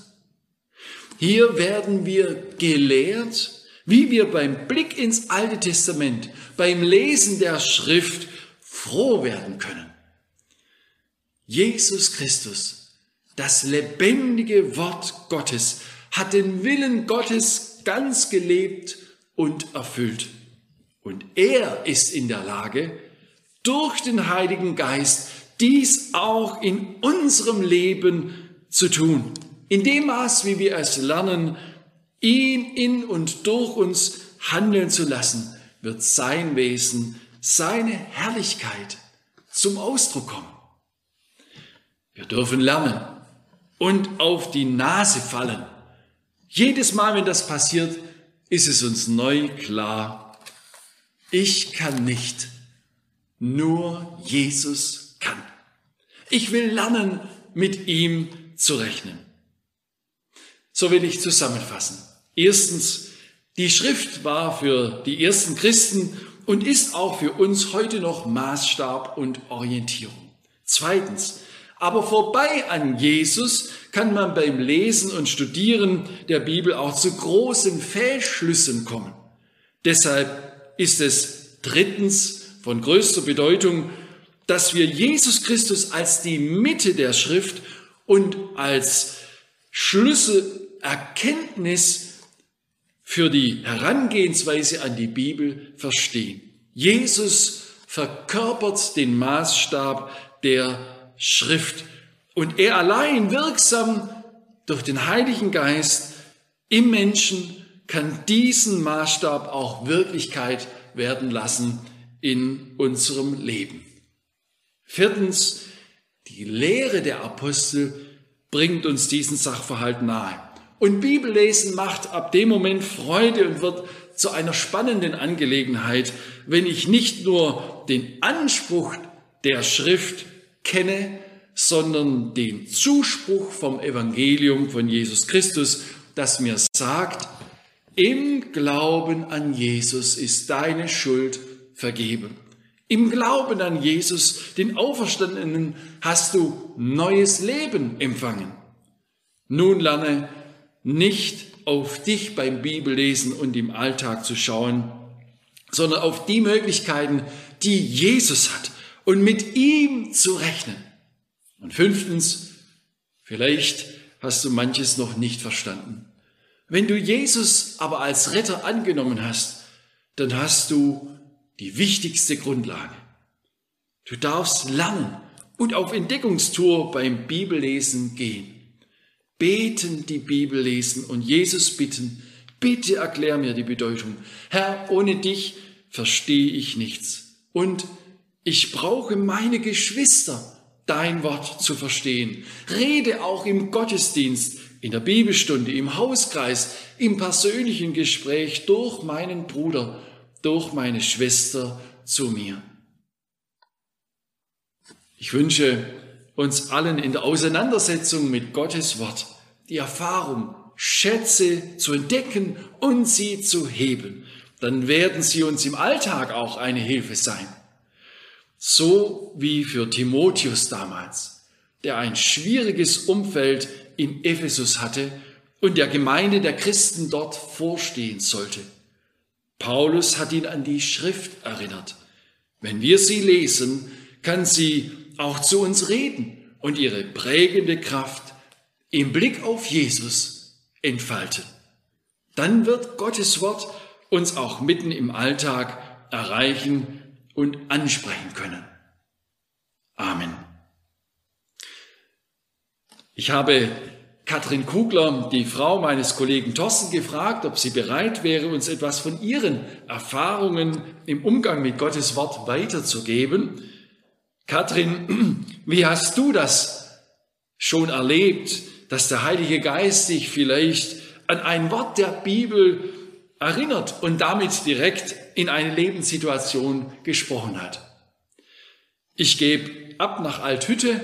Hier werden wir gelehrt, wie wir beim Blick ins Alte Testament, beim Lesen der Schrift froh werden können. Jesus Christus das lebendige Wort Gottes hat den Willen Gottes ganz gelebt und erfüllt. Und er ist in der Lage, durch den Heiligen Geist dies auch in unserem Leben zu tun. In dem Maß, wie wir es lernen, ihn in und durch uns handeln zu lassen, wird sein Wesen, seine Herrlichkeit zum Ausdruck kommen. Wir dürfen lernen, und auf die Nase fallen. Jedes Mal, wenn das passiert, ist es uns neu klar, ich kann nicht, nur Jesus kann. Ich will lernen, mit ihm zu rechnen. So will ich zusammenfassen. Erstens, die Schrift war für die ersten Christen und ist auch für uns heute noch Maßstab und Orientierung. Zweitens, aber vorbei an Jesus kann man beim Lesen und Studieren der Bibel auch zu großen Fehlschlüssen kommen. Deshalb ist es drittens von größter Bedeutung, dass wir Jesus Christus als die Mitte der Schrift und als Schlüsselerkenntnis für die Herangehensweise an die Bibel verstehen. Jesus verkörpert den Maßstab der Schrift. Und er allein wirksam durch den Heiligen Geist im Menschen kann diesen Maßstab auch Wirklichkeit werden lassen in unserem Leben. Viertens, die Lehre der Apostel bringt uns diesen Sachverhalt nahe. Und Bibellesen macht ab dem Moment Freude und wird zu einer spannenden Angelegenheit, wenn ich nicht nur den Anspruch der Schrift kenne, sondern den Zuspruch vom Evangelium von Jesus Christus, das mir sagt, im Glauben an Jesus ist deine Schuld vergeben. Im Glauben an Jesus, den Auferstandenen, hast du neues Leben empfangen. Nun lerne nicht auf dich beim Bibellesen und im Alltag zu schauen, sondern auf die Möglichkeiten, die Jesus hat und mit ihm zu rechnen. Und fünftens, vielleicht hast du manches noch nicht verstanden. Wenn du Jesus aber als Retter angenommen hast, dann hast du die wichtigste Grundlage. Du darfst lernen und auf Entdeckungstour beim Bibellesen gehen. Beten die Bibel lesen und Jesus bitten, bitte erklär mir die Bedeutung. Herr, ohne dich verstehe ich nichts. Und ich brauche meine Geschwister, dein Wort zu verstehen. Rede auch im Gottesdienst, in der Bibelstunde, im Hauskreis, im persönlichen Gespräch durch meinen Bruder, durch meine Schwester zu mir. Ich wünsche uns allen in der Auseinandersetzung mit Gottes Wort die Erfahrung, Schätze zu entdecken und sie zu heben dann werden sie uns im Alltag auch eine Hilfe sein. So wie für Timotheus damals, der ein schwieriges Umfeld in Ephesus hatte und der Gemeinde der Christen dort vorstehen sollte. Paulus hat ihn an die Schrift erinnert. Wenn wir sie lesen, kann sie auch zu uns reden und ihre prägende Kraft im Blick auf Jesus entfalten. Dann wird Gottes Wort uns auch mitten im Alltag erreichen und ansprechen können. Amen. Ich habe Katrin Kugler, die Frau meines Kollegen Thorsten, gefragt, ob sie bereit wäre, uns etwas von ihren Erfahrungen im Umgang mit Gottes Wort weiterzugeben. Katrin, [CLEARS THROAT] wie hast du das schon erlebt, dass der Heilige Geist dich vielleicht an ein Wort der Bibel erinnert und damit direkt in eine Lebenssituation gesprochen hat? Ich gebe ab nach Althütte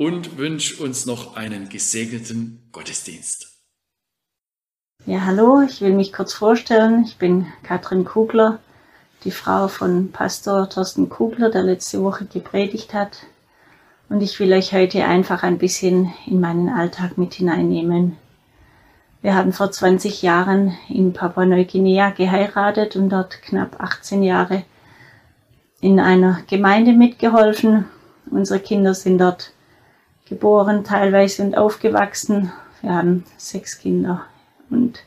und wünsche uns noch einen gesegneten Gottesdienst. Ja, hallo, ich will mich kurz vorstellen. Ich bin Katrin Kugler, die Frau von Pastor Thorsten Kugler, der letzte Woche gepredigt hat. Und ich will euch heute einfach ein bisschen in meinen Alltag mit hineinnehmen. Wir haben vor 20 Jahren in Papua-Neuguinea geheiratet und dort knapp 18 Jahre in einer Gemeinde mitgeholfen. Unsere Kinder sind dort geboren teilweise und aufgewachsen. Wir haben sechs Kinder und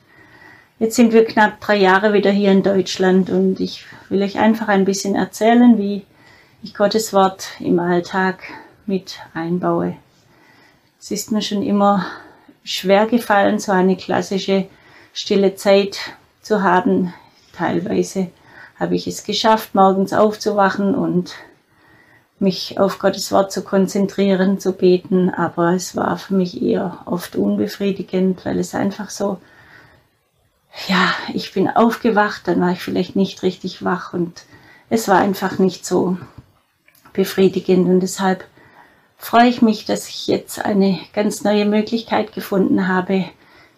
jetzt sind wir knapp drei Jahre wieder hier in Deutschland und ich will euch einfach ein bisschen erzählen, wie ich Gottes Wort im Alltag mit einbaue. Es ist mir schon immer schwer gefallen, so eine klassische stille Zeit zu haben. Teilweise habe ich es geschafft, morgens aufzuwachen und mich auf Gottes Wort zu konzentrieren, zu beten, aber es war für mich eher oft unbefriedigend, weil es einfach so, ja, ich bin aufgewacht, dann war ich vielleicht nicht richtig wach und es war einfach nicht so befriedigend und deshalb freue ich mich, dass ich jetzt eine ganz neue Möglichkeit gefunden habe,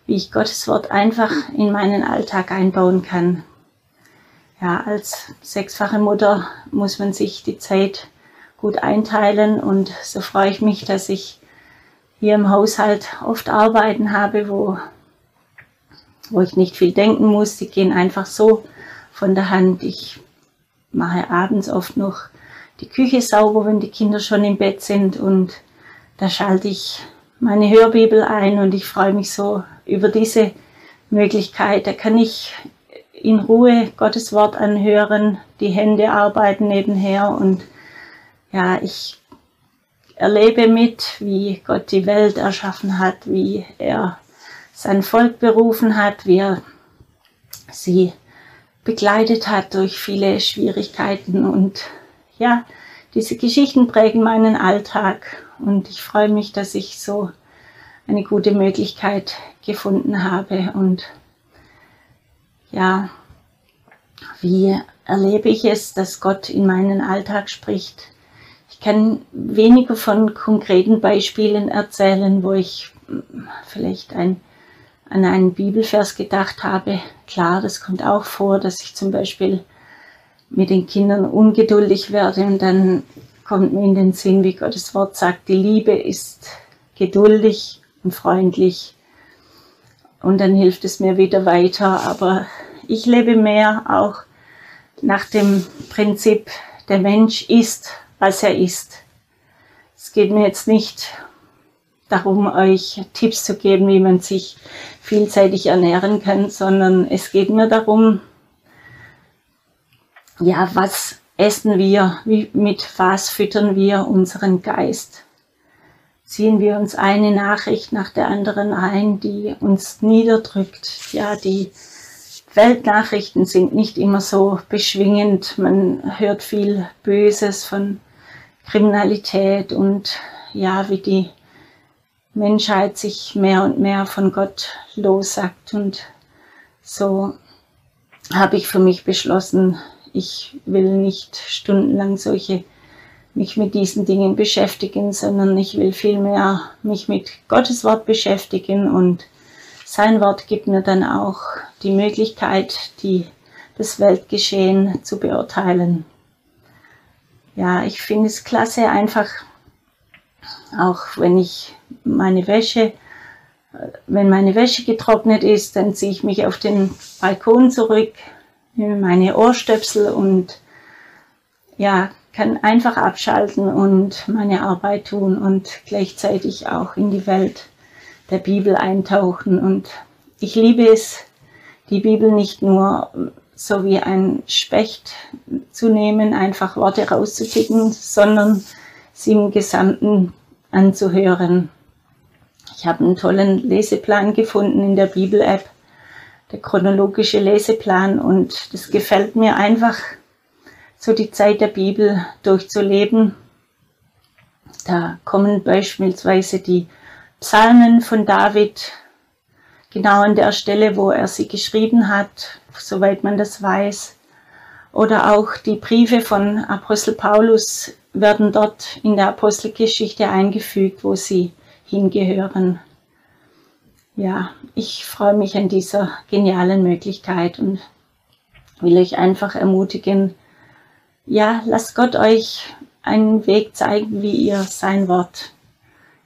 wie ich Gottes Wort einfach in meinen Alltag einbauen kann. Ja, als sechsfache Mutter muss man sich die Zeit gut einteilen und so freue ich mich, dass ich hier im Haushalt oft Arbeiten habe, wo, wo ich nicht viel denken muss. Die gehen einfach so von der Hand. Ich mache abends oft noch die Küche sauber, wenn die Kinder schon im Bett sind und da schalte ich meine Hörbibel ein und ich freue mich so über diese Möglichkeit. Da kann ich in Ruhe Gottes Wort anhören, die Hände arbeiten nebenher und ja, ich erlebe mit, wie Gott die Welt erschaffen hat, wie er sein Volk berufen hat, wie er sie begleitet hat durch viele Schwierigkeiten. Und ja, diese Geschichten prägen meinen Alltag. Und ich freue mich, dass ich so eine gute Möglichkeit gefunden habe. Und ja, wie erlebe ich es, dass Gott in meinen Alltag spricht? Ich kann weniger von konkreten Beispielen erzählen, wo ich hm, vielleicht ein, an einen Bibelvers gedacht habe. Klar, das kommt auch vor, dass ich zum Beispiel mit den Kindern ungeduldig werde und dann kommt mir in den Sinn, wie Gottes Wort sagt, die Liebe ist geduldig und freundlich. Und dann hilft es mir wieder weiter. Aber ich lebe mehr auch nach dem Prinzip, der Mensch ist, was er ist. Es geht mir jetzt nicht darum, euch Tipps zu geben, wie man sich vielseitig ernähren kann, sondern es geht mir darum, ja, was essen wir, wie, mit was füttern wir unseren Geist? Ziehen wir uns eine Nachricht nach der anderen ein, die uns niederdrückt, ja, die Weltnachrichten sind nicht immer so beschwingend. Man hört viel Böses von Kriminalität und ja, wie die Menschheit sich mehr und mehr von Gott lossagt. Und so habe ich für mich beschlossen, ich will nicht stundenlang solche mich mit diesen Dingen beschäftigen, sondern ich will vielmehr mich mit Gottes Wort beschäftigen und sein Wort gibt mir dann auch die Möglichkeit, die das Weltgeschehen zu beurteilen. Ja, ich finde es klasse, einfach auch wenn ich meine Wäsche, wenn meine Wäsche getrocknet ist, dann ziehe ich mich auf den Balkon zurück, nehme meine Ohrstöpsel und ja, kann einfach abschalten und meine Arbeit tun und gleichzeitig auch in die Welt der Bibel eintauchen. Und ich liebe es, die Bibel nicht nur so wie ein Specht zu nehmen, einfach Worte rauszupicken, sondern sie im Gesamten anzuhören. Ich habe einen tollen Leseplan gefunden in der Bibel-App, der chronologische Leseplan, und das gefällt mir einfach, so die Zeit der Bibel durchzuleben. Da kommen beispielsweise die Psalmen von David genau an der Stelle, wo er sie geschrieben hat, soweit man das weiß. Oder auch die Briefe von Apostel Paulus werden dort in der Apostelgeschichte eingefügt, wo sie hingehören. Ja, ich freue mich an dieser genialen Möglichkeit und will euch einfach ermutigen, ja, lasst Gott euch einen Weg zeigen, wie ihr sein Wort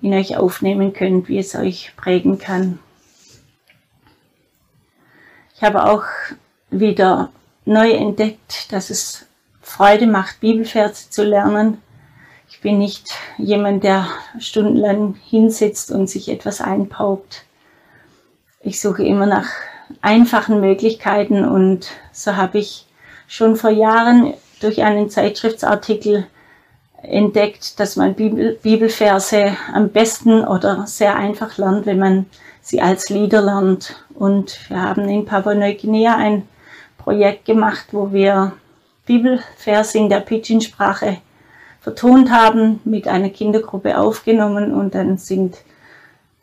in euch aufnehmen könnt, wie es euch prägen kann. Ich habe auch wieder neu entdeckt, dass es Freude macht, Bibelverse zu lernen. Ich bin nicht jemand, der stundenlang hinsitzt und sich etwas einpaukt. Ich suche immer nach einfachen Möglichkeiten und so habe ich schon vor Jahren durch einen Zeitschriftsartikel entdeckt, dass man Bibel, Bibelverse am besten oder sehr einfach lernt, wenn man sie als Lieder lernt. Und wir haben in Papua-Neuguinea ein Projekt gemacht, wo wir Bibelverse in der Pidgin-Sprache vertont haben, mit einer Kindergruppe aufgenommen und dann sind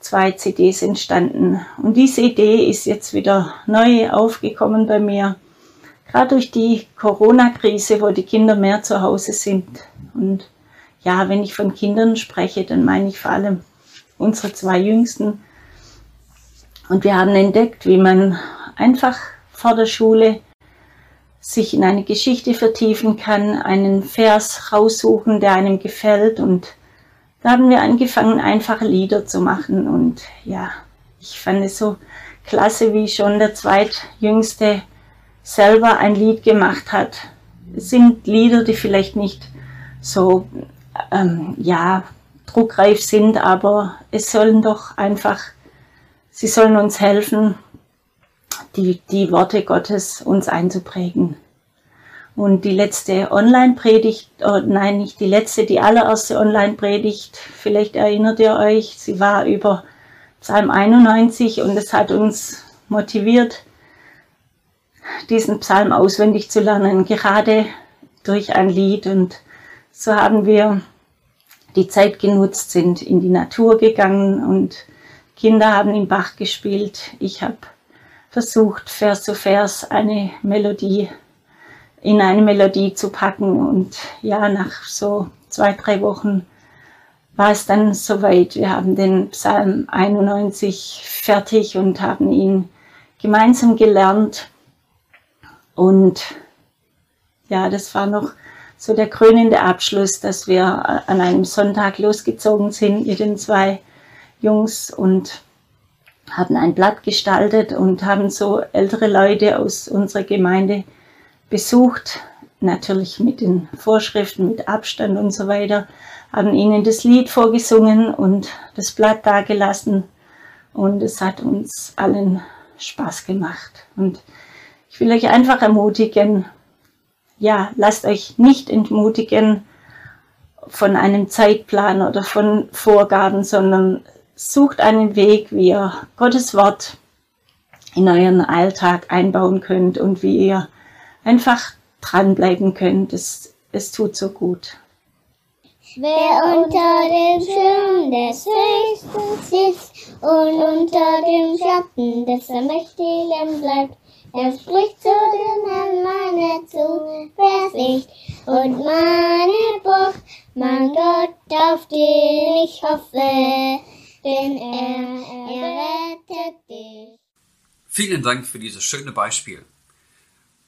zwei CDs entstanden. Und diese Idee ist jetzt wieder neu aufgekommen bei mir, gerade durch die Corona-Krise, wo die Kinder mehr zu Hause sind. Und ja, wenn ich von Kindern spreche, dann meine ich vor allem unsere zwei Jüngsten. Und wir haben entdeckt, wie man einfach vor der Schule sich in eine Geschichte vertiefen kann, einen Vers raussuchen, der einem gefällt. Und da haben wir angefangen, einfache Lieder zu machen. Und ja, ich fand es so klasse, wie schon der zweitjüngste selber ein Lied gemacht hat. Es sind Lieder, die vielleicht nicht so, ähm, ja, druckreif sind, aber es sollen doch einfach, sie sollen uns helfen, die, die Worte Gottes uns einzuprägen. Und die letzte Online-Predigt, oh nein, nicht die letzte, die allererste Online-Predigt, vielleicht erinnert ihr euch, sie war über Psalm 91 und es hat uns motiviert, diesen Psalm auswendig zu lernen, gerade durch ein Lied. Und so haben wir die Zeit genutzt, sind in die Natur gegangen und Kinder haben im Bach gespielt. Ich habe versucht, Vers zu Vers eine Melodie in eine Melodie zu packen. Und ja, nach so zwei, drei Wochen war es dann soweit. Wir haben den Psalm 91 fertig und haben ihn gemeinsam gelernt. Und ja, das war noch so der krönende Abschluss, dass wir an einem Sonntag losgezogen sind mit den zwei Jungs und haben ein Blatt gestaltet und haben so ältere Leute aus unserer Gemeinde besucht, natürlich mit den Vorschriften, mit Abstand und so weiter, haben ihnen das Lied vorgesungen und das Blatt dagelassen und es hat uns allen Spaß gemacht. Und ich will euch einfach ermutigen, ja, lasst euch nicht entmutigen von einem Zeitplan oder von Vorgaben, sondern sucht einen Weg, wie ihr Gottes Wort in euren Alltag einbauen könnt und wie ihr einfach dranbleiben könnt. Es, es tut so gut. Wer unter dem Schirm des Höchsten sitzt und unter dem Schatten des Mächtigen bleibt, er spricht zu den Herrn meine Zuversicht und meine Burg, mein Gott, auf den ich hoffe, denn er, er rettet dich. Vielen Dank für dieses schöne Beispiel.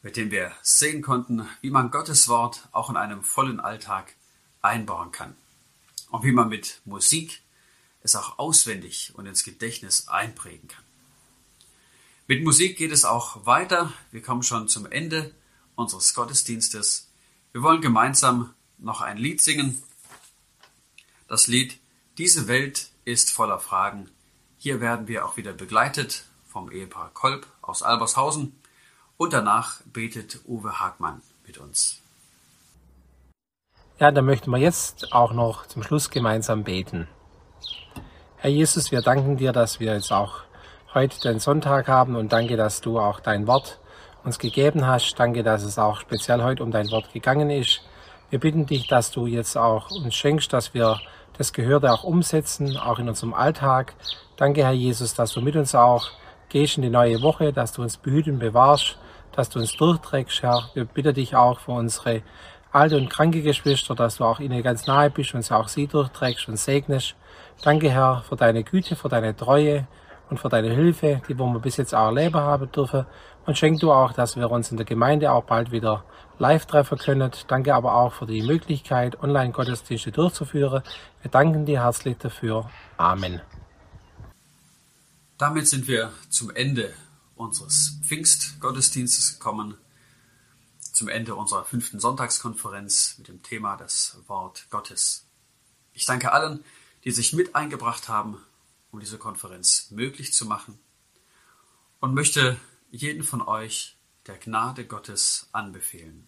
mit dem wir sehen konnten, wie man Gottes Wort auch in einem vollen Alltag einbauen kann und wie man mit Musik es auch auswendig und ins Gedächtnis einprägen kann. Mit Musik geht es auch weiter. Wir kommen schon zum Ende unseres Gottesdienstes. Wir wollen gemeinsam noch ein Lied singen. Das Lied Diese Welt ist voller Fragen. Hier werden wir auch wieder begleitet vom Ehepaar Kolb aus Albershausen und danach betet Uwe Hagmann mit uns. Ja, dann möchten wir jetzt auch noch zum Schluss gemeinsam beten. Herr Jesus, wir danken dir, dass wir jetzt auch heute den Sonntag haben und danke, dass du auch dein Wort uns gegeben hast. Danke, dass es auch speziell heute um dein Wort gegangen ist. Wir bitten dich, dass du jetzt auch uns schenkst, dass wir das Gehörte auch umsetzen, auch in unserem Alltag. Danke, Herr Jesus, dass du mit uns auch gehst in die neue Woche, dass du uns behüten und bewahrst, dass du uns durchträgst, Herr. Wir bitten dich auch für unsere alte und kranke Geschwister, dass du auch ihnen ganz nahe bist und auch sie durchträgst und segnest. Danke, Herr, für deine Güte, für deine Treue und für deine Hilfe, die wir bis jetzt auch erleben haben dürfen. Und schenk du auch, dass wir uns in der Gemeinde auch bald wieder live treffen können. Danke aber auch für die Möglichkeit, Online-Gottesdienste durchzuführen. Wir danken dir herzlich dafür. Amen. Damit sind wir zum Ende unseres Pfingstgottesdienstes gekommen, zum Ende unserer fünften Sonntagskonferenz mit dem Thema das Wort Gottes. Ich danke allen, die sich mit eingebracht haben, um diese Konferenz möglich zu machen und möchte jeden von euch der Gnade Gottes anbefehlen.